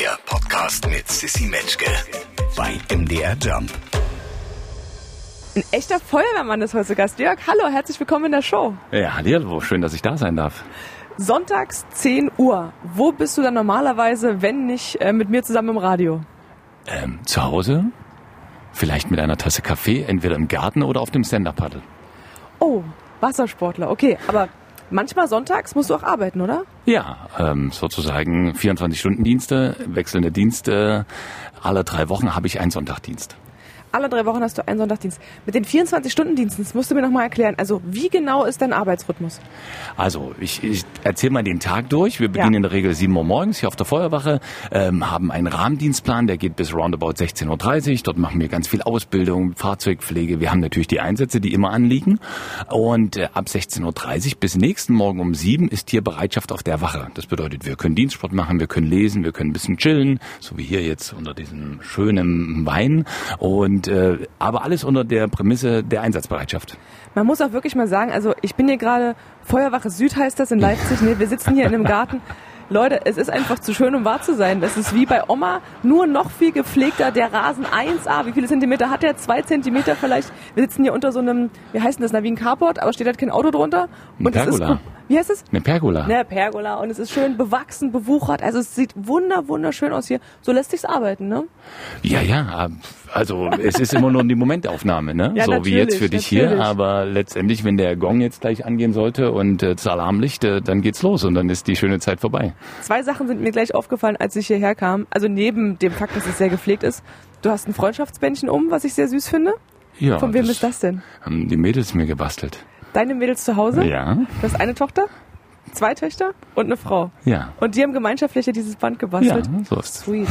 Der Podcast mit Sissy Metzke bei MDR Jump. Ein echter Feuerwehrmann ist heute Gast. Jörg, hallo, herzlich willkommen in der Show. Ja, hallo, schön, dass ich da sein darf. Sonntags 10 Uhr. Wo bist du dann normalerweise, wenn nicht äh, mit mir zusammen im Radio? Ähm, zu Hause? Vielleicht mit einer Tasse Kaffee, entweder im Garten oder auf dem Stand-Up-Paddle. Oh, Wassersportler, okay. Aber manchmal sonntags musst du auch arbeiten, oder? Ja, ähm, sozusagen 24-Stunden-Dienste, wechselnde Dienste. Alle drei Wochen habe ich einen Sonntagdienst. Alle drei Wochen hast du einen Sonntagdienst. Mit den 24-Stunden-Diensten, das musst du mir nochmal erklären. Also wie genau ist dein Arbeitsrhythmus? Also ich, ich erzähle mal den Tag durch. Wir beginnen Ja. in der Regel 7 Uhr morgens hier auf der Feuerwache, ähm, haben einen Rahmendienstplan, der geht bis roundabout 16.30 Uhr. Dort machen wir ganz viel Ausbildung, Fahrzeugpflege. Wir haben natürlich die Einsätze, die immer anliegen. Und äh, ab 16.30 Uhr bis nächsten Morgen um 7 ist hier Bereitschaft auf der Wache. Das bedeutet, wir können Dienstsport machen, wir können lesen, wir können ein bisschen chillen, so wie hier jetzt unter diesem schönen Wein. Und äh, aber alles unter der Prämisse der Einsatzbereitschaft. Man muss auch wirklich mal sagen, also ich bin hier gerade, Feuerwache Süd heißt das in Leipzig, nee, wir sitzen hier in einem Garten. Leute, es ist einfach zu schön, um wahr zu sein. Das ist wie bei Oma, nur noch viel gepflegter. Der Rasen 1A, wie viele Zentimeter hat der? Zwei Zentimeter vielleicht. Wir sitzen hier unter so einem, wie heißt denn das, na, wie ein Carport, aber steht halt kein Auto drunter. Ein es ist, Pergola. Wie heißt es? Eine Pergola. Ne, Pergola. Und es ist schön bewachsen, bewuchert. Also es sieht wunder, wunderschön aus hier. So lässt sich's arbeiten, ne? Ja, ja, also es ist immer nur die Momentaufnahme, ne? Ja, so wie jetzt für dich hier, natürlich. aber letztendlich, wenn der Gong jetzt gleich angehen sollte und äh, das Alarmlicht, äh, dann geht's los und dann ist die schöne Zeit vorbei. Zwei Sachen sind mir gleich aufgefallen, als ich hierher kam. Also neben dem Fakt, dass es sehr gepflegt ist. Du hast ein Freundschaftsbändchen um, was ich sehr süß finde. Ja, Von wem ist das denn? Haben die Mädels mir gebastelt. Deine Mädels zu Hause? Ja, Du hast eine Tochter, zwei Töchter und eine Frau. ja. Und die haben gemeinschaftlich dieses Band Ja, gebastelt. so ist. Sweet.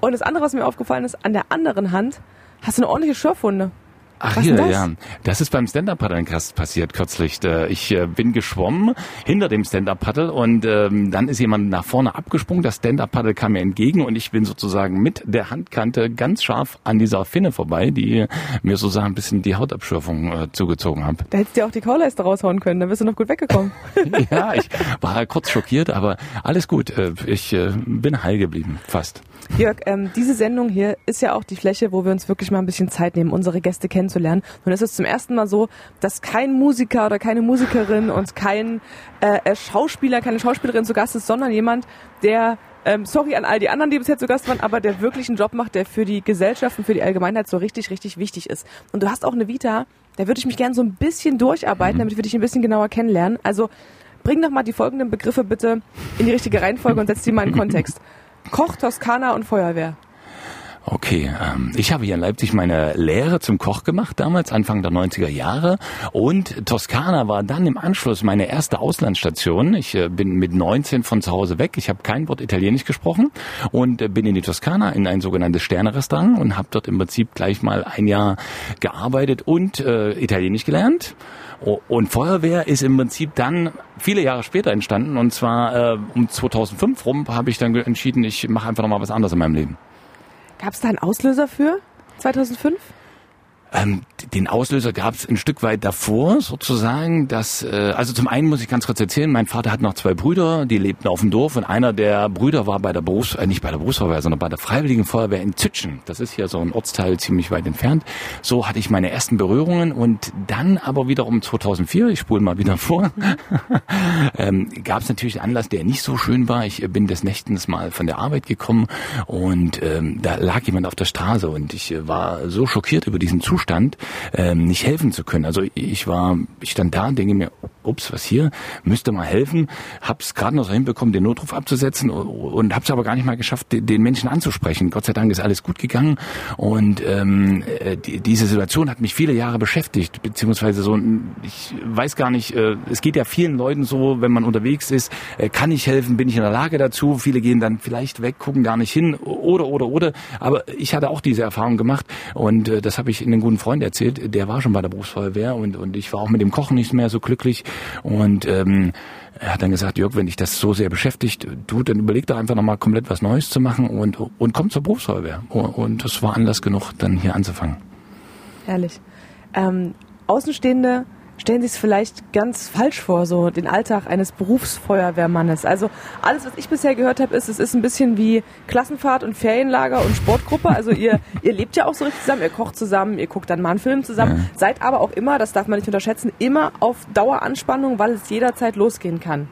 Und das andere, was mir aufgefallen ist, an der anderen Hand hast du eine ordentliche Schürfwunde. Ach hier, das? ja. Das ist beim Stand-Up-Paddeln passiert kürzlich. Äh, Ich äh, bin geschwommen hinter dem Stand-Up-Paddle und ähm, dann ist jemand nach vorne abgesprungen. Das Stand-Up-Paddle kam mir entgegen und ich bin sozusagen mit der Handkante ganz scharf an dieser Finne vorbei, die mir sozusagen ein bisschen die Hautabschürfung äh, zugezogen hat. Da hättest du dir auch die Kauleiste raushauen können, dann wärst du noch gut weggekommen. ja, ich war kurz schockiert, aber alles gut. Ich äh, bin heil geblieben, fast. Jörg, ähm, diese Sendung hier ist ja auch die Fläche, wo wir uns wirklich mal ein bisschen Zeit nehmen, unsere Gäste kennenzulernen. Und es ist zum ersten Mal so, dass kein Musiker oder keine Musikerin und kein äh, äh, Schauspieler, keine Schauspielerin zu Gast ist, sondern jemand, der ähm, sorry an all die anderen, die bisher zu Gast waren, aber der wirklich einen Job macht, der für die Gesellschaft und für die Allgemeinheit so richtig, richtig wichtig ist. Und du hast auch eine Vita, da würde ich mich gerne so ein bisschen durcharbeiten, damit wir dich ein bisschen genauer kennenlernen. Also bring doch mal die folgenden Begriffe bitte in die richtige Reihenfolge und setz die mal in Kontext. Koch, Toskana und Feuerwehr. Okay, ähm, ich habe hier in Leipzig meine Lehre zum Koch gemacht, damals Anfang der 90er Jahre. Und Toskana war dann im Anschluss meine erste Auslandsstation. Ich äh, bin mit 19 von zu Hause weg. Ich habe kein Wort Italienisch gesprochen und äh, bin in die Toskana in ein sogenanntes Sterne-Restaurant und habe dort im Prinzip gleich mal ein Jahr gearbeitet und äh, Italienisch gelernt. Und Feuerwehr ist im Prinzip dann viele Jahre später entstanden. Und zwar äh, um 2005 rum habe ich dann entschieden, ich mache einfach nochmal was anderes in meinem Leben. Gab es da einen Auslöser für 2005? Ähm, den Auslöser gab es ein Stück weit davor, sozusagen. Dass, äh, also zum einen muss ich ganz kurz erzählen, mein Vater hat noch zwei Brüder, die lebten auf dem Dorf und einer der Brüder war bei der Berufs, äh, nicht bei der Berufsfeuerwehr, sondern bei der Freiwilligen Feuerwehr in Zütschen. Das ist hier so ein Ortsteil ziemlich weit entfernt. So hatte ich meine ersten Berührungen und dann aber wiederum 2004, ich spule mal wieder vor, ähm, gab es natürlich einen Anlass, der nicht so schön war. Ich bin des Nächtens mal von der Arbeit gekommen und ähm, da lag jemand auf der Straße und ich äh, war so schockiert über diesen Zustand, ähm, nicht helfen zu können. Also ich war, ich stand da und denke mir, ups, was hier, müsste mal helfen. Hab's gerade noch so hinbekommen, den Notruf abzusetzen und hab's aber gar nicht mal geschafft, den Menschen anzusprechen. Gott sei Dank ist alles gut gegangen und ähm, äh, die, diese Situation hat mich viele Jahre beschäftigt, beziehungsweise so, ich weiß gar nicht, äh, es geht ja vielen Leuten so, wenn man unterwegs ist, äh, kann ich helfen, bin ich in der Lage dazu? Viele gehen dann vielleicht weg, gucken gar nicht hin oder, oder, oder. Aber ich hatte auch diese Erfahrung gemacht und äh, das habe ich in einem guten Freund erzählt, der war schon bei der Berufsfeuerwehr und, und ich war auch mit dem Kochen nicht mehr so glücklich und ähm, er hat dann gesagt, Jörg, wenn dich das so sehr beschäftigt, du, dann überleg doch einfach nochmal komplett was Neues zu machen und, und komm zur Berufsfeuerwehr. Und das war Anlass genug, dann hier anzufangen. Herrlich. Ähm, Außenstehende stellen sich es vielleicht ganz falsch vor, so den Alltag eines Berufsfeuerwehrmannes. Also alles, was ich bisher gehört habe, ist, es ist ein bisschen wie Klassenfahrt und Ferienlager und Sportgruppe. Also ihr, ihr lebt ja auch so richtig zusammen, ihr kocht zusammen, ihr guckt dann mal einen Film zusammen, ja. seid aber auch immer, das darf man nicht unterschätzen, immer auf Daueranspannung, weil es jederzeit losgehen kann.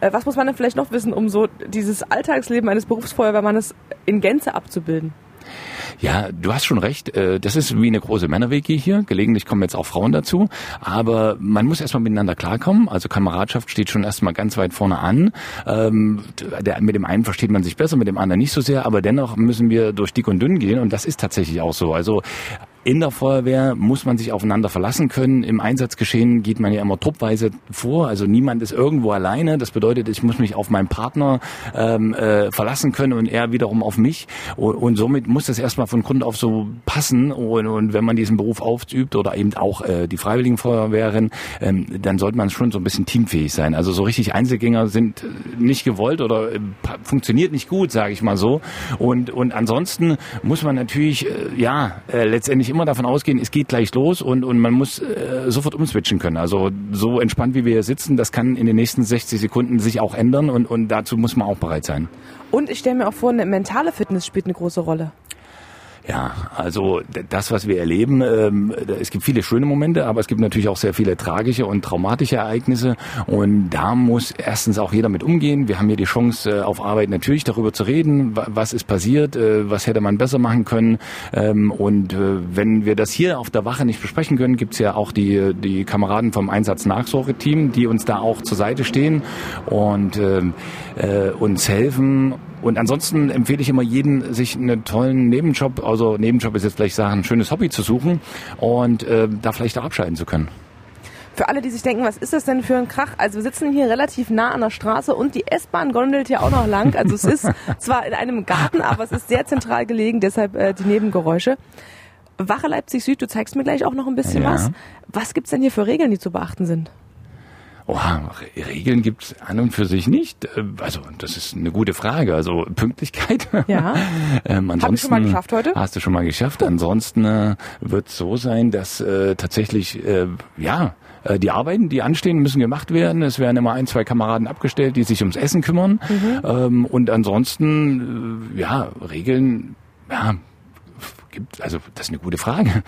Äh, was muss man denn vielleicht noch wissen, um so dieses Alltagsleben eines Berufsfeuerwehrmannes in Gänze abzubilden? Ja, du hast schon recht. Äh, das ist wie eine große Männer-WG hier. Gelegentlich kommen jetzt auch Frauen dazu. Aber man muss erstmal miteinander klarkommen. Also Kameradschaft steht schon erstmal ganz weit vorne an. Ähm, mit dem einen versteht man sich besser, mit dem anderen nicht so sehr. Aber dennoch müssen wir durch dick und dünn gehen. Und das ist tatsächlich auch so. Also in der Feuerwehr muss man sich aufeinander verlassen können. Im Einsatzgeschehen geht man ja immer truppweise vor. Also niemand ist irgendwo alleine. Das bedeutet, ich muss mich auf meinen Partner ähm, äh, verlassen können und er wiederum auf mich. Und, und somit muss das erstmal von Grund auf so passen. Und, und wenn man diesen Beruf ausübt oder eben auch äh, die Freiwilligen Feuerwehren, ähm, dann sollte man schon so ein bisschen teamfähig sein. Also so richtig Einzelgänger sind nicht gewollt oder äh, funktioniert nicht gut, sage ich mal so. Und, und ansonsten muss man natürlich, äh, ja, äh, letztendlich immer immer davon ausgehen, es geht gleich los und, und man muss äh, sofort umswitchen können. Also so entspannt, wie wir hier sitzen, das kann in den nächsten 60 Sekunden sich auch ändern und, und dazu muss man auch bereit sein. Und ich stelle mir auch vor, eine mentale Fitness spielt eine große Rolle. Ja, also das, was wir erleben, ähm, es gibt viele schöne Momente, aber es gibt natürlich auch sehr viele tragische und traumatische Ereignisse. Und da muss erstens auch jeder mit umgehen. Wir haben hier die Chance, äh, auf Arbeit natürlich darüber zu reden, was ist passiert, äh, was hätte man besser machen können. Ähm, und äh, wenn wir das hier auf der Wache nicht besprechen können, gibt's ja auch die, die Kameraden vom Einsatznachsorgeteam, die uns da auch zur Seite stehen und äh, uns helfen und ansonsten empfehle ich immer jeden, sich einen tollen Nebenjob, also Nebenjob ist jetzt vielleicht sagen, ein schönes Hobby zu suchen und äh, da vielleicht auch abschalten zu können. Für alle, die sich denken, was ist das denn für ein Krach? Also wir sitzen hier relativ nah an der Straße und die S-Bahn gondelt hier auch noch lang. Also es ist zwar in einem Garten, aber es ist sehr zentral gelegen, deshalb äh, die Nebengeräusche. Wache Leipzig Süd, du zeigst mir gleich auch noch ein bisschen ja. was. Was gibt's denn hier für Regeln, die zu beachten sind? Oha, Regeln gibt's an und für sich nicht. Äh, also das ist eine gute Frage. Also Pünktlichkeit. Ja. ähm, ansonsten, Hab ich schon mal geschafft heute? Hast du schon mal geschafft. Ansonsten äh, wird es so sein, dass äh, tatsächlich äh, ja äh, die Arbeiten, die anstehen, müssen gemacht werden. Es werden immer ein, zwei Kameraden abgestellt, die sich ums Essen kümmern. Mhm. Ähm, und ansonsten, äh, ja, Regeln, ja, gibt, also das ist eine gute Frage.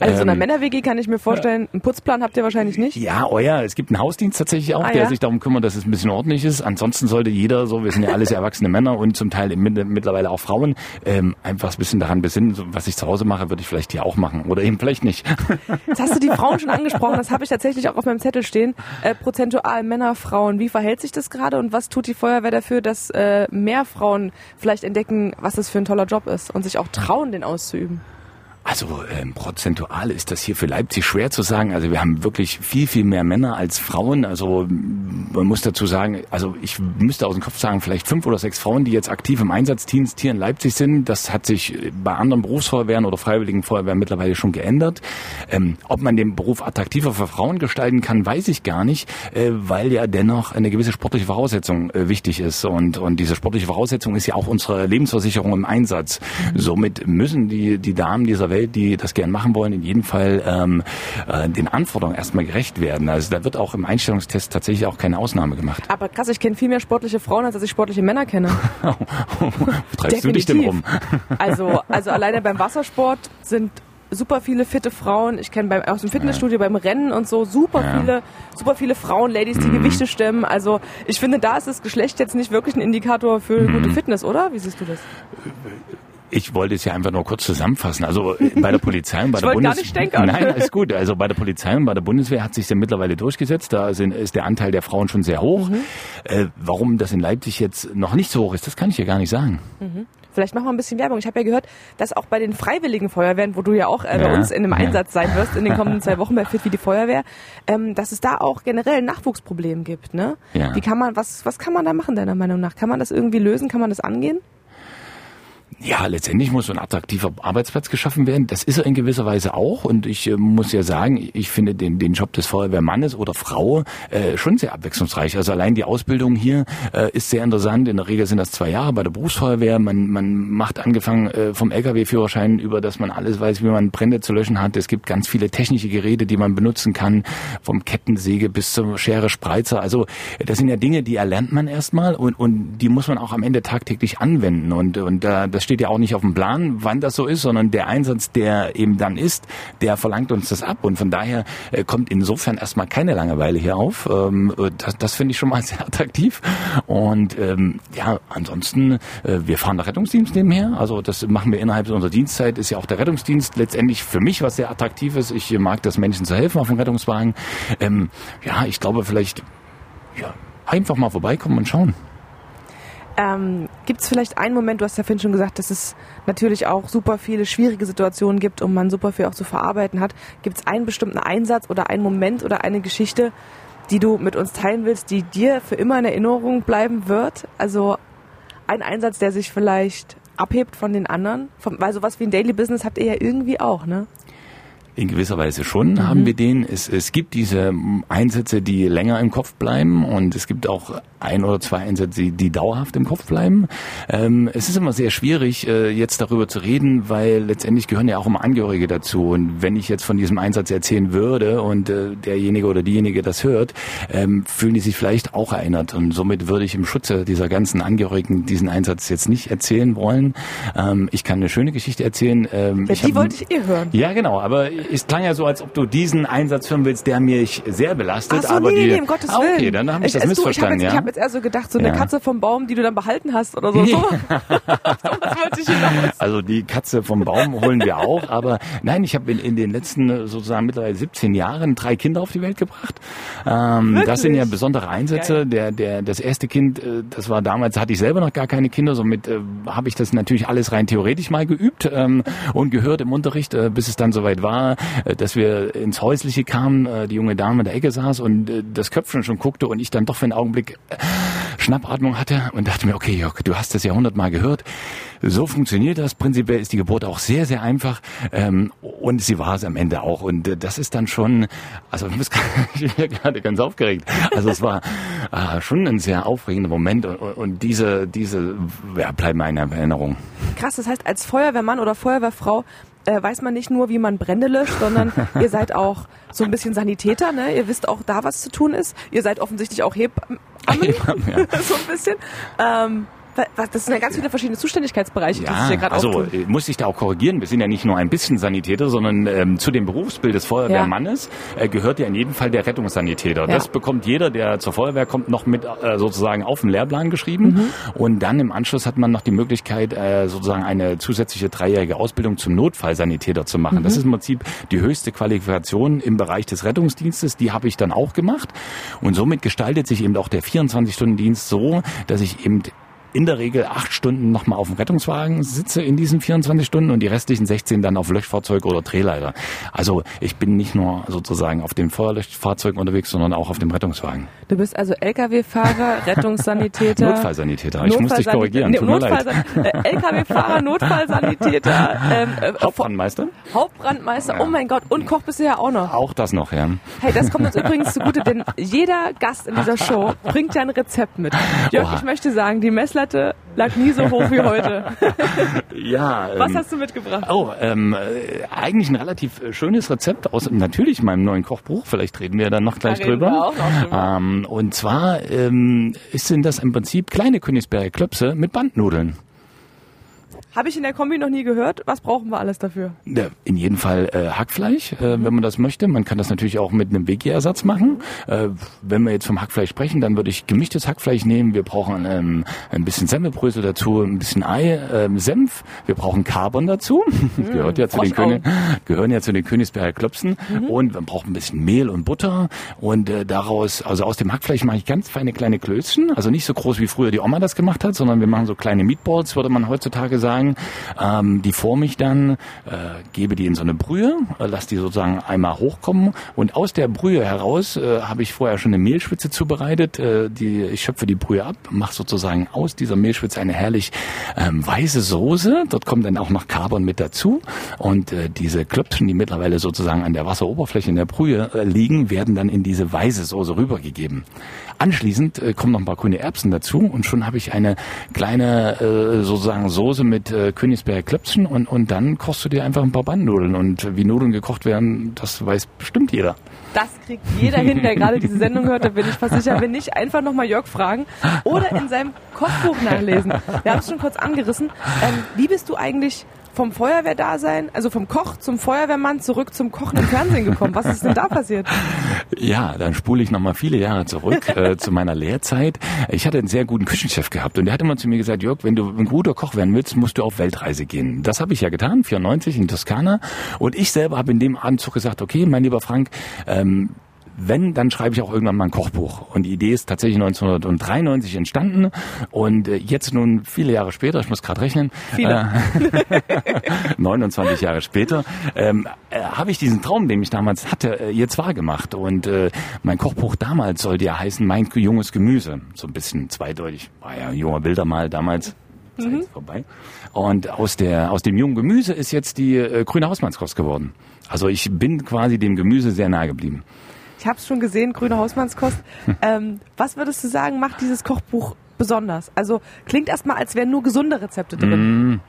also so einer ähm, Männer-WG kann ich mir vorstellen, einen Putzplan habt ihr wahrscheinlich nicht? Ja, euer, es gibt einen Hausdienst tatsächlich auch, ah, der ja? sich darum kümmert, dass es ein bisschen ordentlich ist. Ansonsten sollte jeder, so wir sind ja alles erwachsene Männer und zum Teil mittlerweile auch Frauen, ähm, einfach ein bisschen daran besinnen, was ich zu Hause mache, würde ich vielleicht hier auch machen oder eben vielleicht nicht. Jetzt hast du die Frauen schon angesprochen, das habe ich tatsächlich auch auf meinem Zettel stehen. Äh, prozentual Männer, Frauen, wie verhält sich das gerade und was tut die Feuerwehr dafür, dass äh, mehr Frauen vielleicht entdecken, was das für ein toller Job ist und sich auch trauen, den auszuüben? Also ähm, prozentual ist das hier für Leipzig schwer zu sagen. Also wir haben wirklich viel, viel mehr Männer als Frauen. Also man muss dazu sagen, also ich müsste aus dem Kopf sagen, vielleicht fünf oder sechs Frauen, die jetzt aktiv im Einsatzdienst hier in Leipzig sind. Das hat sich bei anderen Berufsfeuerwehren oder Freiwilligen Feuerwehren mittlerweile schon geändert. Ähm, ob man den Beruf attraktiver für Frauen gestalten kann, weiß ich gar nicht, äh, weil ja dennoch eine gewisse sportliche Voraussetzung äh, wichtig ist. Und, und diese sportliche Voraussetzung ist ja auch unsere Lebensversicherung im Einsatz. Somit müssen die, die Damen dieser Welt Welt, die das gern machen wollen, in jedem Fall ähm, äh, den Anforderungen erstmal gerecht werden. Also da wird auch im Einstellungstest tatsächlich auch keine Ausnahme gemacht. Aber krass, ich kenne viel mehr sportliche Frauen, als ich sportliche Männer kenne. Wo treibst du dich denn rum? also, also alleine beim Wassersport sind super viele fitte Frauen. Ich kenne aus dem Fitnessstudio beim Rennen und so super ja. viele, super viele Frauen, Ladies, die mhm. Gewichte stemmen. Also ich finde, da ist das Geschlecht jetzt nicht wirklich ein Indikator für mhm. gute Fitness, oder? Wie siehst du das? Ich wollte es ja einfach nur kurz zusammenfassen. Also äh, bei der Polizei und bei der Bundeswehr. Nein, ist gut. Also bei der Polizei und bei der Bundeswehr hat sich ja mittlerweile durchgesetzt. Da sind, ist der Anteil der Frauen schon sehr hoch. Mhm. Äh, warum das in Leipzig jetzt noch nicht so hoch ist, das kann ich ja gar nicht sagen. Mhm. Vielleicht machen wir ein bisschen Werbung. Ich habe ja gehört, dass auch bei den Freiwilligen Feuerwehren, wo du ja auch äh, bei uns in einem Einsatz sein wirst in den kommenden zwei Wochen bei Fit wie die Feuerwehr, ähm, dass es da auch generell ein Nachwuchsproblem gibt. Ne? Ja. Wie kann man, was, was kann man da machen deiner Meinung nach? Kann man das irgendwie lösen? Kann man das angehen? Ja, letztendlich muss so ein attraktiver Arbeitsplatz geschaffen werden. Das ist er in gewisser Weise auch. Und ich äh, muss ja sagen, ich finde den, den Job des Feuerwehrmannes oder Frau äh, schon sehr abwechslungsreich. Also allein die Ausbildung hier äh, ist sehr interessant. In der Regel sind das zwei Jahre bei der Berufsfeuerwehr. Man, man macht angefangen äh, vom Lkw-Führerschein über, dass man alles weiß, wie man Brände zu löschen hat. Es gibt ganz viele technische Geräte, die man benutzen kann, vom Kettensäge bis zur Schere Spreizer. Also das sind ja Dinge, die erlernt man erstmal und, und die muss man auch am Ende tagtäglich anwenden. Und, und äh, das steht ja auch nicht auf dem Plan, wann das so ist, sondern der Einsatz, der eben dann ist, der verlangt uns das ab. Und von daher äh, kommt insofern erstmal keine Langeweile hier auf. Ähm, äh, das das finde ich schon mal sehr attraktiv. Und ähm, ja, ansonsten, äh, wir fahren der Rettungsdienst nebenher. Also das machen wir innerhalb unserer Dienstzeit, ist ja auch der Rettungsdienst letztendlich für mich was sehr Attraktives. Ich mag das Menschen zu helfen auf dem Rettungswagen. Ähm, ja, ich glaube vielleicht, ja, einfach mal vorbeikommen und schauen. Ähm, gibt es vielleicht einen Moment, du hast ja vorhin schon gesagt, dass es natürlich auch super viele schwierige Situationen gibt und man super viel auch zu verarbeiten hat. Gibt es einen bestimmten Einsatz oder einen Moment oder eine Geschichte, die du mit uns teilen willst, die dir für immer in Erinnerung bleiben wird? Also ein Einsatz, der sich vielleicht abhebt von den anderen? Weil sowas wie ein Daily Business habt ihr ja irgendwie auch, ne? In gewisser Weise schon mhm. haben wir den. Es, es gibt diese Einsätze, die länger im Kopf bleiben und es gibt auch ein oder zwei Einsätze, die, die dauerhaft im Kopf bleiben. Ähm, es ist immer sehr schwierig, äh, jetzt darüber zu reden, weil letztendlich gehören ja auch immer Angehörige dazu. Und wenn ich jetzt von diesem Einsatz erzählen würde und äh, derjenige oder diejenige das hört, ähm, fühlen die sich vielleicht auch erinnert. Und somit würde ich im Schutze dieser ganzen Angehörigen diesen Einsatz jetzt nicht erzählen wollen. Ähm, ich kann eine schöne Geschichte erzählen. Ähm, die wollte ich ihr hören. Ja, genau. Aber es klang ja so, als ob du diesen Einsatz hören willst, der mich sehr belastet. Ach so, aber nee, die, nee, um Gottes Willen. Ah, okay, dann habe ich, ich das missverstanden. Du, ich habe jetzt, ja? hab jetzt eher so gedacht, so eine ja. Katze vom Baum, die du dann behalten hast oder so. So. Also die Katze vom Baum holen wir auch, aber nein, ich habe in, in, den letzten sozusagen mittlerweile 17 Jahren drei Kinder auf die Welt gebracht. Ähm, das sind ja besondere Einsätze. Der, der, das erste Kind, äh, das war damals, hatte ich selber noch gar keine Kinder, somit äh, habe ich das natürlich alles rein theoretisch mal geübt ähm, und gehört im Unterricht, äh, bis es dann soweit war, äh, dass wir ins Häusliche kamen, äh, die junge Dame in der Ecke saß und äh, das Köpfchen schon guckte und ich dann doch für einen Augenblick Schnappatmung hatte und dachte mir, okay, Jörg, du hast das ja hundertmal gehört. So funktioniert das. Prinzipiell ist die Geburt auch sehr, sehr einfach. Ähm, und sie war es am Ende auch. Und äh, das ist dann schon, also ich bin gerade ganz aufgeregt. Also es war äh, schon ein sehr aufregender Moment und, und diese, diese ja, bleiben in Erinnerung. Krass, das heißt, als Feuerwehrmann oder Feuerwehrfrau äh, weiß man nicht nur, wie man Brände löscht, sondern ihr seid auch so ein bisschen Sanitäter, ne? Ihr wisst auch da, was zu tun ist. Ihr seid offensichtlich auch Hebammen, Hebammen ja. so ein bisschen. Ähm, das sind ja ganz viele verschiedene Zuständigkeitsbereiche, ja, die sich hier gerade Also auftun. Äh, muss ich da auch korrigieren. Wir sind ja nicht nur ein bisschen Sanitäter, sondern ähm, zu dem Berufsbild des Feuerwehrmannes ja. äh, gehört ja in jedem Fall der Rettungssanitäter. Ja. Das bekommt jeder, der zur Feuerwehr kommt, noch mit äh, sozusagen auf den Lehrplan geschrieben. Mhm. Und dann im Anschluss hat man noch die Möglichkeit, äh, sozusagen eine zusätzliche dreijährige Ausbildung zum Notfallsanitäter zu machen. Mhm. Das ist im Prinzip die höchste Qualifikation im Bereich des Rettungsdienstes. Die habe ich dann auch gemacht. Und somit gestaltet sich eben auch der 24-Stunden-Dienst so, dass ich eben in der Regel acht Stunden nochmal auf dem Rettungswagen sitze in diesen 24 Stunden und die restlichen 16 dann auf Löschfahrzeug oder Drehleiter. Also ich bin nicht nur sozusagen auf dem Feuerlöschfahrzeug unterwegs, sondern auch auf dem Rettungswagen. Du bist also Lkw-Fahrer, Rettungssanitäter. Notfallsanitäter. Ich muss dich korrigieren. Nee, Notfallsan äh, Lkw-Fahrer, Notfallsanitäter. Ähm, äh, Hauptbrandmeister. Hauptbrandmeister. Oh mein Gott. Und Koch bist du ja auch noch. Auch das noch, ja. Hey, das kommt uns übrigens zugute, denn jeder Gast in dieser Show bringt ja ein Rezept mit. Jörg, ich möchte sagen, die Messlatte Messlatte lag nie so hoch wie heute. ja. Was ähm, hast du mitgebracht? Oh, ähm, äh, eigentlich ein relativ äh, schönes Rezept aus natürlich meinem neuen Kochbuch. Vielleicht reden wir dann noch gleich da drüber. Ähm, und zwar ähm, sind das im Prinzip kleine Königsberger Klöpse mit Bandnudeln. Habe ich in der Kombi noch nie gehört. Was brauchen wir alles dafür? Ja, in jedem Fall äh, Hackfleisch, äh, mhm. wenn man das möchte. Man kann das natürlich auch mit einem Veggie-Ersatz machen. Äh, wenn wir jetzt vom Hackfleisch sprechen, dann würde ich gemischtes Hackfleisch nehmen. Wir brauchen ähm, ein bisschen Semmelbrösel dazu, ein bisschen Ei, ähm, Senf. Wir brauchen Carbon dazu. Mhm. Gehört ja zu den König, gehören ja zu den Königsberger Klopsen. Mhm. Und man braucht ein bisschen Mehl und Butter. Und äh, daraus, also aus dem Hackfleisch mache ich ganz feine kleine Klößchen. Also nicht so groß wie früher die Oma das gemacht hat, sondern wir machen so kleine Meatballs, würde man heutzutage sagen sozusagen, ähm, die forme ich dann, äh, gebe die in so eine Brühe, äh, lasse die sozusagen einmal hochkommen und aus der Brühe heraus äh, habe ich vorher schon eine Mehlschwitze zubereitet. Äh, die, ich schöpfe die Brühe ab, mache sozusagen aus dieser Mehlschwitze eine herrlich ähm, weiße Soße. Dort kommt dann auch noch Carbon mit dazu und äh, diese Klöpfchen, die mittlerweile sozusagen an der Wasseroberfläche in der Brühe äh, liegen, werden dann in diese weiße Soße rübergegeben. Anschließend äh, kommen noch ein paar grüne Erbsen dazu und schon habe ich eine kleine äh, sozusagen Soße mit äh, Königsberger Klöpfchen und, und dann kochst du dir einfach ein paar Bandnudeln und wie Nudeln gekocht werden, das weiß bestimmt jeder. Das kriegt jeder hin, der gerade diese Sendung hört, da bin ich fast sicher. Wenn nicht, einfach nochmal Jörg fragen oder in seinem Kochbuch nachlesen. Wir haben es schon kurz angerissen. Ähm, wie bist du eigentlich vom Feuerwehrdasein, also vom Koch zum Feuerwehrmann zurück zum Kochen im Fernsehen gekommen? Was ist denn da passiert? Ja, dann spule ich nochmal viele Jahre zurück äh, zu meiner Lehrzeit. Ich hatte einen sehr guten Küchenchef gehabt und der hat immer zu mir gesagt, Jörg, wenn du ein guter Koch werden willst, musst du auf Weltreise gehen. Das habe ich ja getan, 94 in Toskana. Und ich selber habe in dem Anzug gesagt, okay, mein lieber Frank, ähm, wenn, dann schreibe ich auch irgendwann mal ein Kochbuch. Und die Idee ist tatsächlich 1993 entstanden und äh, jetzt nun viele Jahre später, ich muss gerade rechnen, Viele. Äh, 29 Jahre später, ähm, äh, habe ich diesen Traum, den ich damals hatte, äh, jetzt wahr gemacht. Und äh, mein Kochbuch damals sollte ja heißen Mein junges Gemüse. So ein bisschen zweideutig. War ja ein junger Bilder mal damals. Ist vorbei. Und aus der aus dem jungen Gemüse ist jetzt die äh, grüne Hausmannskost geworden. Also ich bin quasi dem Gemüse sehr nahe geblieben. Ich habe es schon gesehen, grüne Hausmannskost. Ähm, was würdest du sagen, macht dieses Kochbuch besonders? Also klingt erstmal, als wären nur gesunde Rezepte drin.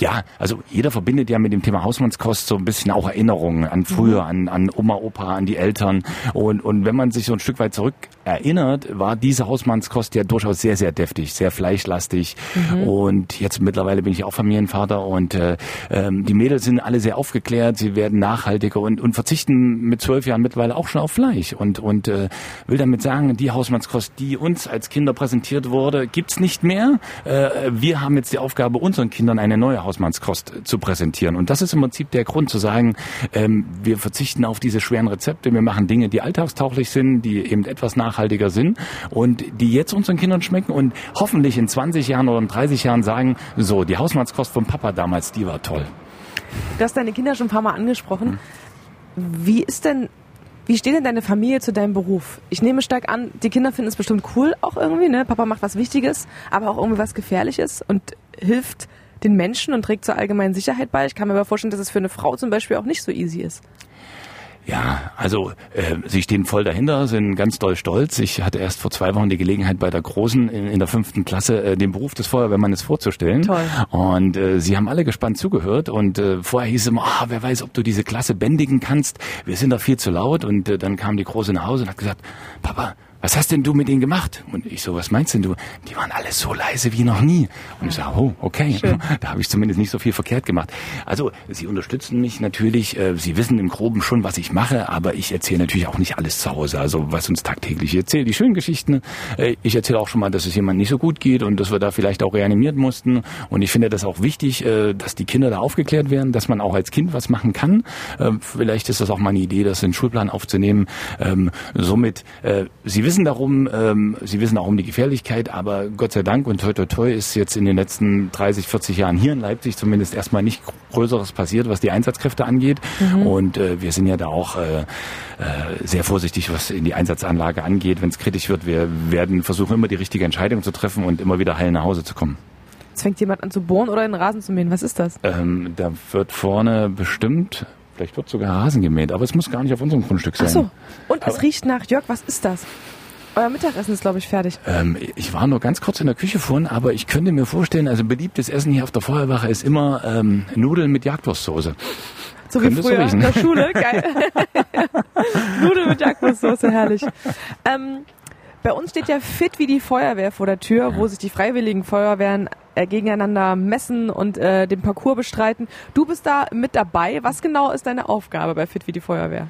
Ja, also jeder verbindet ja mit dem Thema Hausmannskost so ein bisschen auch Erinnerungen an früher, an, an Oma, Opa, an die Eltern. Und, und wenn man sich so ein Stück weit zurück erinnert, war diese Hausmannskost ja durchaus sehr, sehr deftig, sehr fleischlastig. Mhm. Und jetzt mittlerweile bin ich auch Familienvater und äh, ähm, die Mädels sind alle sehr aufgeklärt, sie werden nachhaltiger und, und verzichten mit zwölf Jahren mittlerweile auch schon auf Fleisch. Und, und äh, will damit sagen, die Hausmannskost, die uns als Kinder präsentiert wurde, gibt's nicht mehr. Äh, wir haben jetzt die Aufgabe, unseren Kindern eine neue Hausmannskost zu präsentieren. Und das ist im Prinzip der Grund zu sagen, ähm, wir verzichten auf diese schweren Rezepte, wir machen Dinge, die alltagstauglich sind, die eben etwas nachhaltiger sind und die jetzt unseren Kindern schmecken und hoffentlich in 20 Jahren oder in 30 Jahren sagen, so, die Hausmannskost von Papa damals, die war toll. Du hast deine Kinder schon ein paar Mal angesprochen. Wie ist denn, wie steht denn deine Familie zu deinem Beruf? Ich nehme stark an, die Kinder finden es bestimmt cool auch irgendwie, ne? Papa macht was Wichtiges, aber auch irgendwie was Gefährliches und hilft den Menschen und trägt zur allgemeinen Sicherheit bei. Ich kann mir aber vorstellen, dass es für eine Frau zum Beispiel auch nicht so easy ist. Ja, also äh, sie stehen voll dahinter, sind ganz doll stolz. Ich hatte erst vor zwei Wochen die Gelegenheit, bei der Großen in, in der fünften Klasse äh, den Beruf des Feuerwehrmannes vorzustellen. Toll. Und äh, sie haben alle gespannt zugehört. Und äh, vorher hieß es immer, ah, wer weiß, ob du diese Klasse bändigen kannst. Wir sind da viel zu laut. Und äh, dann kam die Große nach Hause und hat gesagt, Papa, was hast denn du mit denen gemacht? Und ich so, was meinst denn du? Die waren alle so leise wie noch nie. Und ich sage, oh, okay, da habe ich zumindest nicht so viel verkehrt gemacht. Also sie unterstützen mich natürlich, äh, sie wissen im Groben schon, was ich mache, aber ich erzähle natürlich auch nicht alles zu Hause, also was uns tagtäglich ich erzähle, die schönen Geschichten. Äh, ich erzähle auch schon mal, dass es jemandem nicht so gut geht und dass wir da vielleicht auch reanimiert mussten. Und ich finde das auch wichtig, äh, dass die Kinder da aufgeklärt werden, dass man auch als Kind was machen kann. Ähm, vielleicht ist das auch mal eine Idee, das in den Schulplan aufzunehmen. Ähm, somit, sie wissen darum, ähm, sie wissen auch um die Gefährlichkeit, aber Gott sei Dank und toi toi toi ist jetzt in den letzten 30, 40 Jahren hier in Leipzig zumindest erstmal nicht Größeres passiert, was die Einsatzkräfte angeht. Und äh, wir sind ja da auch äh, äh, sehr vorsichtig, was in die Einsatzanlage angeht, wenn es kritisch wird. Wir werden versuchen, immer die richtige Entscheidung zu treffen und immer wieder heil nach Hause zu kommen. Jetzt fängt jemand an zu bohren oder den Rasen zu mähen. Was ist das? Ähm, da wird vorne bestimmt, vielleicht wird sogar Rasen gemäht, aber es muss gar nicht auf unserem Grundstück sein. Ach so. Und es Aber- riecht nach, Jörg, was ist das? Euer Mittagessen ist, glaube ich, fertig. Ähm, ich war nur ganz kurz in der Küche vorhin, aber ich könnte mir vorstellen, also beliebtes Essen hier auf der Feuerwache ist immer ähm, Nudeln mit Jagdwurstsoße. So wie so früher in der Schule. Geil. Nudeln mit Jagdwurstsoße, herrlich. Ähm, bei uns steht ja fit wie die Feuerwehr vor der Tür, wo sich die freiwilligen Feuerwehren äh, gegeneinander messen und äh, den Parcours bestreiten. Du bist da mit dabei. Was genau ist deine Aufgabe bei fit wie die Feuerwehr?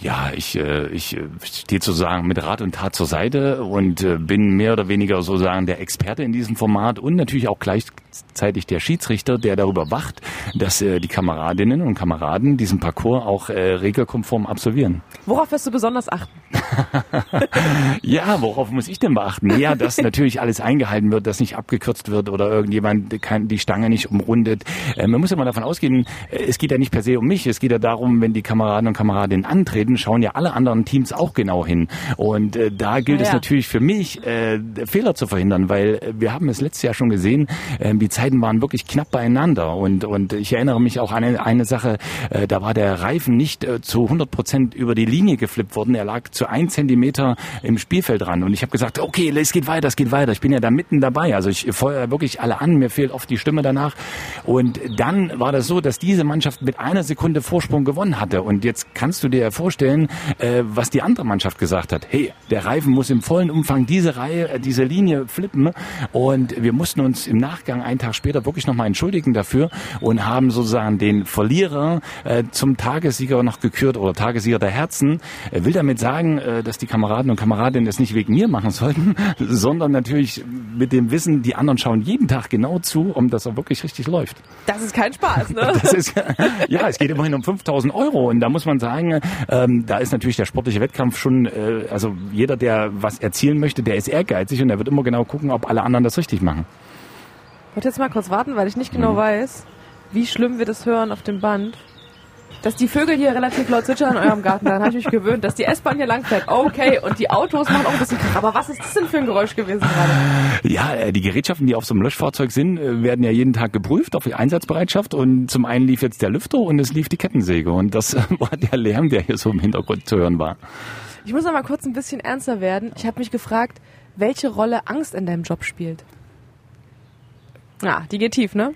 Ja, ich, äh, ich äh, stehe sozusagen mit Rat und Tat zur Seite und äh, bin mehr oder weniger sozusagen der Experte in diesem Format und natürlich auch gleichzeitig der Schiedsrichter, der darüber wacht, dass die Kameradinnen und Kameraden diesen Parcours auch regelkonform absolvieren. Worauf wirst du besonders achten? ja, worauf muss ich denn beachten? Ja, dass natürlich alles eingehalten wird, dass nicht abgekürzt wird oder irgendjemand kann die Stange nicht umrundet. Äh, man muss immer davon ausgehen, äh, es geht ja nicht per se um mich, es geht ja darum, wenn die Kameraden und Kameradinnen antreten, schauen ja alle anderen Teams auch genau hin. Und äh, da gilt ja. es natürlich für mich, äh, Fehler zu verhindern, weil wir haben es letztes Jahr schon gesehen, äh, die Zeiten waren wirklich knapp beieinander. Und, und ich erinnere mich auch an eine, eine Sache, da war der Reifen nicht zu 100 Prozent über die Linie geflippt worden, er lag zu ein Zentimeter im Spielfeld dran. Und ich habe gesagt, okay, es geht weiter, es geht weiter. Ich bin ja da mitten dabei. Also ich feuere wirklich alle an, mir fehlt oft die Stimme danach. Und dann war das so, dass diese Mannschaft mit einer Sekunde Vorsprung gewonnen hatte. Und jetzt kannst du dir vorstellen, äh, was die andere Mannschaft gesagt hat. Hey, der Reifen muss im vollen Umfang diese Reihe, äh, diese Linie flippen. Und wir mussten uns im Nachgang einen Tag später wirklich nochmal entschuldigen dafür und haben sozusagen den Verlierer äh, zum Tagessieger noch gekürt oder Tagessieger der Herzen. Er will damit sagen, äh, dass die Kameraden und Kameradinnen es nicht wegen mir machen sollten, sondern natürlich mit dem Wissen, die anderen schauen jeden Tag genau zu, um dass er wirklich richtig läuft. Das ist kein Spaß, ne? Das ist, ja, es geht immerhin um 5000 Euro und da muss man sagen, ähm, da ist natürlich der sportliche Wettkampf schon, äh, also jeder, der was erzielen möchte, der ist ehrgeizig und der wird immer genau gucken, ob alle anderen das richtig machen. Ich wollte jetzt mal kurz warten, weil ich nicht genau mhm. weiß, wie schlimm wir das hören auf dem Band dass die Vögel hier relativ laut zwitschern in eurem Garten. Daran habe ich mich gewöhnt, dass die S-Bahn hier langfährt. Okay, und die Autos machen auch ein bisschen Krach. Aber was ist das denn für ein Geräusch gewesen gerade? Ja, äh, die Gerätschaften, die auf so einem Löschfahrzeug sind, äh, werden ja jeden Tag geprüft auf die Einsatzbereitschaft. Und zum einen lief jetzt der Lüfter und es lief die Kettensäge. Und das war der Lärm, der hier so im Hintergrund zu hören war. Ich muss noch mal kurz ein bisschen ernster werden. Ich habe mich gefragt, welche Rolle Angst in deinem Job spielt. Ah, die geht tief, ne?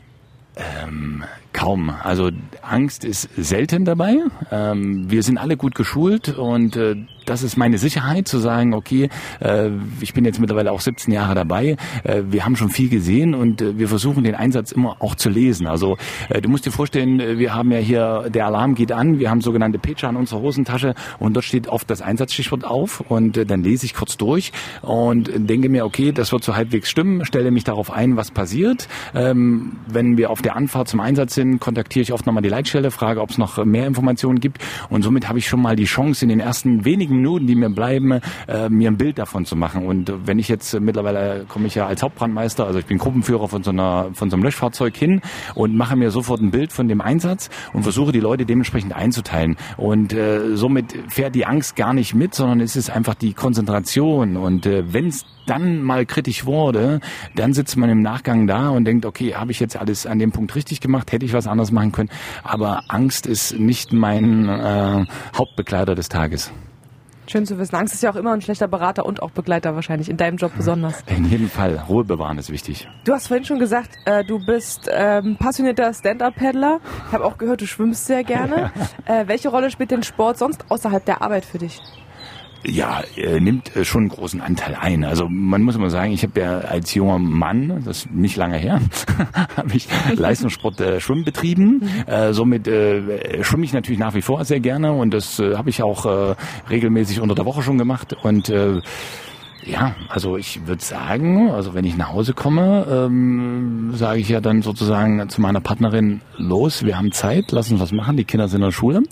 Ähm, kaum. Also Angst ist selten dabei. Ähm, wir sind alle gut geschult und äh, das ist meine Sicherheit, zu sagen, okay, äh, ich bin jetzt mittlerweile auch 17 Jahre dabei, äh, wir haben schon viel gesehen und äh, wir versuchen den Einsatz immer auch zu lesen. Also äh, du musst dir vorstellen, äh, wir haben ja hier, der Alarm geht an, wir haben sogenannte Pecha in unserer Hosentasche und dort steht oft das Einsatzstichwort auf und äh, dann lese ich kurz durch und denke mir, okay, das wird so halbwegs stimmen, stelle mich darauf ein, was passiert. Ähm, wenn wir auf der Anfahrt zum Einsatz sind, kontaktiere ich oft nochmal die Leitstelle, frage, ob es noch mehr Informationen gibt und somit habe ich schon mal die Chance in den ersten wenigen Minuten, die mir bleiben, äh, mir ein Bild davon zu machen. Und wenn ich jetzt äh, mittlerweile komme ich ja als Hauptbrandmeister, also ich bin Gruppenführer von so einer von so einem Löschfahrzeug hin und mache mir sofort ein Bild von dem Einsatz und versuche die Leute dementsprechend einzuteilen. Und äh, somit fährt die Angst gar nicht mit, sondern es ist einfach die Konzentration. Und äh, wenn es dann mal kritisch wurde, dann sitzt man im Nachgang da und denkt, okay, habe ich jetzt alles an dem Punkt richtig gemacht, hätte ich was anderes machen können. Aber Angst ist nicht mein äh, Hauptbegleiter des Tages. Schön zu wissen. Angst ist ja auch immer ein schlechter Berater und auch Begleiter wahrscheinlich, in deinem Job besonders. In jedem Fall. Ruhe bewahren ist wichtig. Du hast vorhin schon gesagt, äh, du bist ähm, passionierter Stand-Up-Paddler. Ich habe auch gehört, du schwimmst sehr gerne. äh, welche Rolle spielt denn Sport sonst außerhalb der Arbeit für dich? Ja, er nimmt äh, schon einen großen Anteil ein. Also man muss immer sagen, ich habe ja als junger Mann, das ist nicht lange her, habe ich Leistungssport äh, Schwimmen betrieben. Mhm. Äh, somit äh, schwimme ich natürlich nach wie vor sehr gerne und das äh, habe ich auch äh, regelmäßig unter der Woche schon gemacht und äh, ja, also ich würde sagen, also wenn ich nach Hause komme, ähm, sage ich ja dann sozusagen zu meiner Partnerin, los, wir haben Zeit, lass uns was machen, die Kinder sind in der Schule.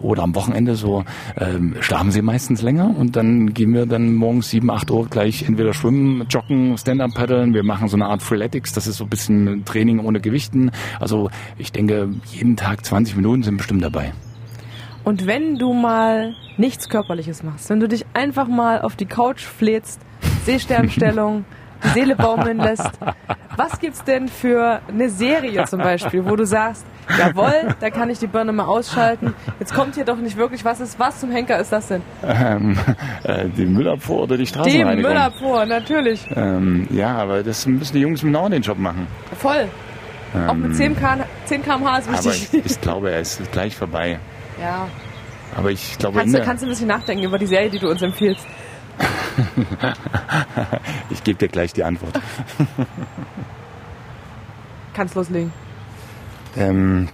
Oder am Wochenende so ähm, schlafen sie meistens länger und dann gehen wir dann morgens sieben, acht Uhr gleich entweder schwimmen, joggen, Stand-up paddeln, wir machen so eine Art Freeletics, das ist so ein bisschen Training ohne Gewichten. Also ich denke, jeden Tag 20 Minuten sind bestimmt dabei. Und wenn du mal nichts Körperliches machst, wenn du dich einfach mal auf die Couch fläzt, Seesternstellung, die Seele baumeln lässt, was gibt's denn für eine Serie zum Beispiel, wo du sagst, jawohl, da kann ich die Birne mal ausschalten. Jetzt kommt hier doch nicht wirklich, was ist, was zum Henker ist das denn? Ähm, äh, die Müllabfuhr oder die Straßenreinigung? Die Müllabfuhr, natürlich. Ähm, ja, aber das müssen die Jungs mit auch den Job machen. Voll. Ähm, Auch mit 10 km/h ist wichtig. Aber ich, ich glaube, er ist gleich vorbei. Ja. Aber ich glaube, kannst, du, kannst du ein bisschen nachdenken über die Serie, die du uns empfiehlst? ich gebe dir gleich die Antwort. kannst loslegen. Ähm,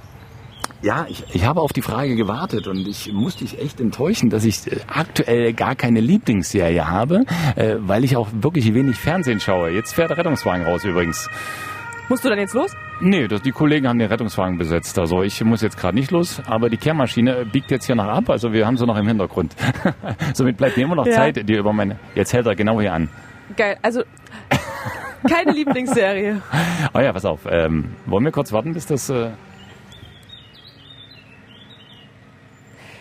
ja, ich, ich habe auf die Frage gewartet und ich muss dich echt enttäuschen, dass ich äh, aktuell gar keine Lieblingsserie habe, äh, weil ich auch wirklich wenig Fernsehen schaue. Jetzt fährt der Rettungswagen raus übrigens. Musst du dann jetzt los? Nee, das, die Kollegen haben den Rettungswagen besetzt. Also ich muss jetzt gerade nicht los, aber die Kehrmaschine biegt jetzt hier noch ab. Also wir haben sie noch im Hintergrund. Somit bleibt mir immer noch Ja. Zeit, die über meine. Jetzt hält er genau hier an. Geil. Also keine Lieblingsserie. Oh ja, pass auf. Ähm, wollen wir kurz warten, bis das. Äh,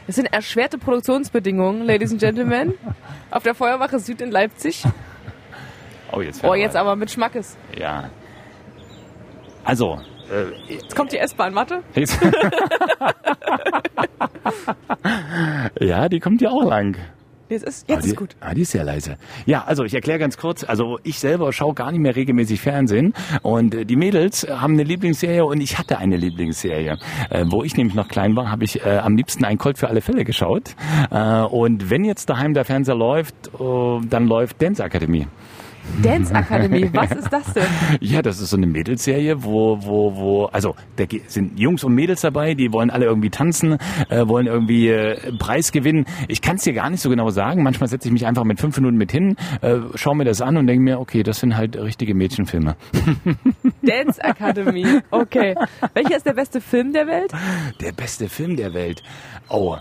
Es sind erschwerte Produktionsbedingungen, Ladies and Gentlemen, auf der Feuerwache Süd in Leipzig. oh, jetzt. Oh, jetzt aber mit Schmackes. Ja. Also. Äh, Jetzt kommt die S-Bahn, jetzt ja, die kommt ja auch lang. Jetzt ist, Ah, jetzt die, ist gut. Ah, die ist sehr leise. Ja, also ich erkläre ganz kurz. Also ich selber schaue gar nicht mehr regelmäßig Fernsehen und äh, die Mädels haben eine Lieblingsserie und ich hatte eine Lieblingsserie. Äh, wo ich nämlich noch klein war, habe ich äh, am liebsten ein Colt für alle Fälle geschaut. Äh, und wenn jetzt daheim der Fernseher läuft, äh, dann läuft Dance Academy. Dance Akademie, was ist das denn? Ja, das ist so eine Mädelsserie, wo, wo, wo, also da sind Jungs und Mädels dabei, die wollen alle irgendwie tanzen, äh, wollen irgendwie äh, Preis gewinnen. Ich kann es dir gar nicht so genau sagen. Manchmal setze ich mich einfach mit fünf Minuten mit hin, äh, schaue mir das an und denke mir, okay, das sind halt richtige Mädchenfilme. Dance Akademie, okay. Welcher ist der beste Film der Welt? Der beste Film der Welt. Oh.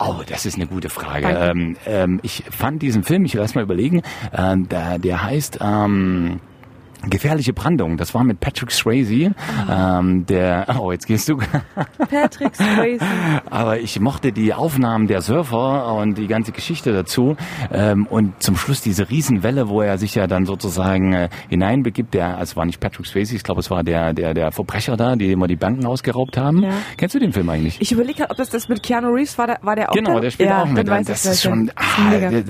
Oh, das ist eine gute Frage. Ähm, ähm, ich fand diesen Film, ich lass mal überlegen, äh, der, der heißt ähm, Gefährliche Brandung. Das war mit Patrick Swayze. Ähm, der, oh, jetzt gehst du. Patrick Swayze. Aber ich mochte die Aufnahmen der Surfer und die ganze Geschichte dazu. Ähm, und zum Schluss diese Riesenwelle, wo er sich ja dann sozusagen äh, hineinbegibt. Der, also es war nicht Patrick Swayze, ich glaube, es war der, der, der Verbrecher da, die immer die Banken ausgeraubt haben. Ja. Kennst du den Film eigentlich? Ich überlege gerade, ob das das mit Keanu Reeves war, der, war der auch Genau, der spielt ja, auch mit. Dann das ich ist schon, ah,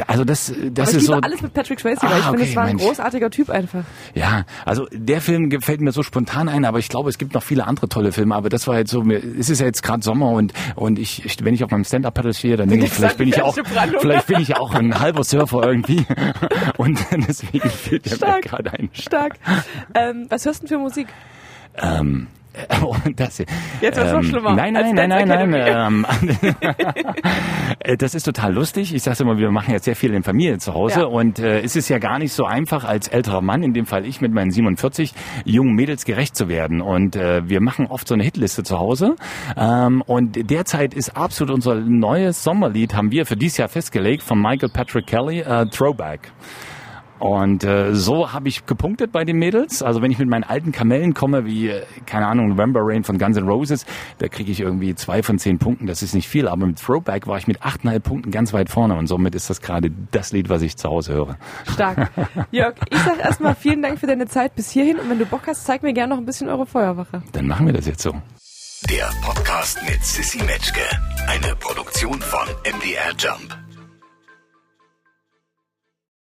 also das, das Aber ich ist liebe so. alles mit Patrick Swayze, weil Ah, ich finde, okay, es war ein Mensch. großartiger Typ einfach. Ja, also der Film gefällt mir so spontan ein, aber ich glaube, es gibt noch viele andere tolle Filme. Aber das war jetzt so, mir, es ist ja jetzt gerade Sommer und und ich, ich, wenn ich auf meinem Stand-Up-Paddle stehe, dann denke ich, vielleicht bin ich auch, Brandung. vielleicht bin ich ja auch ein halber Surfer irgendwie. Und deswegen fehlt mir gerade ein. Stark. Ähm, was hörst du denn für Musik? Ähm, das hier. Jetzt wird's noch schlimmer Nein, nein, nein, nein, nein. Ähm, äh, das ist total lustig. Ich sage immer, wir machen ja sehr viel in Familie zu Hause Ja. und äh, es ist ja gar nicht so einfach als älterer Mann, in dem Fall ich mit meinen 47, jungen Mädels gerecht zu werden. Und äh, wir machen oft so eine Hitliste zu Hause. Ähm, und derzeit ist absolut unser neues Sommerlied, haben wir für dieses Jahr festgelegt, von Michael Patrick Kelly, äh, Throwback. Und äh, so habe ich gepunktet bei den Mädels. Also wenn ich mit meinen alten Kamellen komme, wie, äh, keine Ahnung, November Rain von Guns N' Roses, da kriege ich irgendwie zwei von zehn Punkten. Das ist nicht viel, aber mit Throwback war ich mit achteinhalb Punkten ganz weit vorne. Und somit ist das gerade das Lied, was ich zu Hause höre. Stark. Jörg, ich sag erstmal vielen Dank für deine Zeit bis hierhin und wenn du Bock hast, zeig mir gerne noch ein bisschen eure Feuerwache. Dann machen wir das jetzt so. Der Podcast mit Sissy Metzke. Eine Produktion von MDR Jump.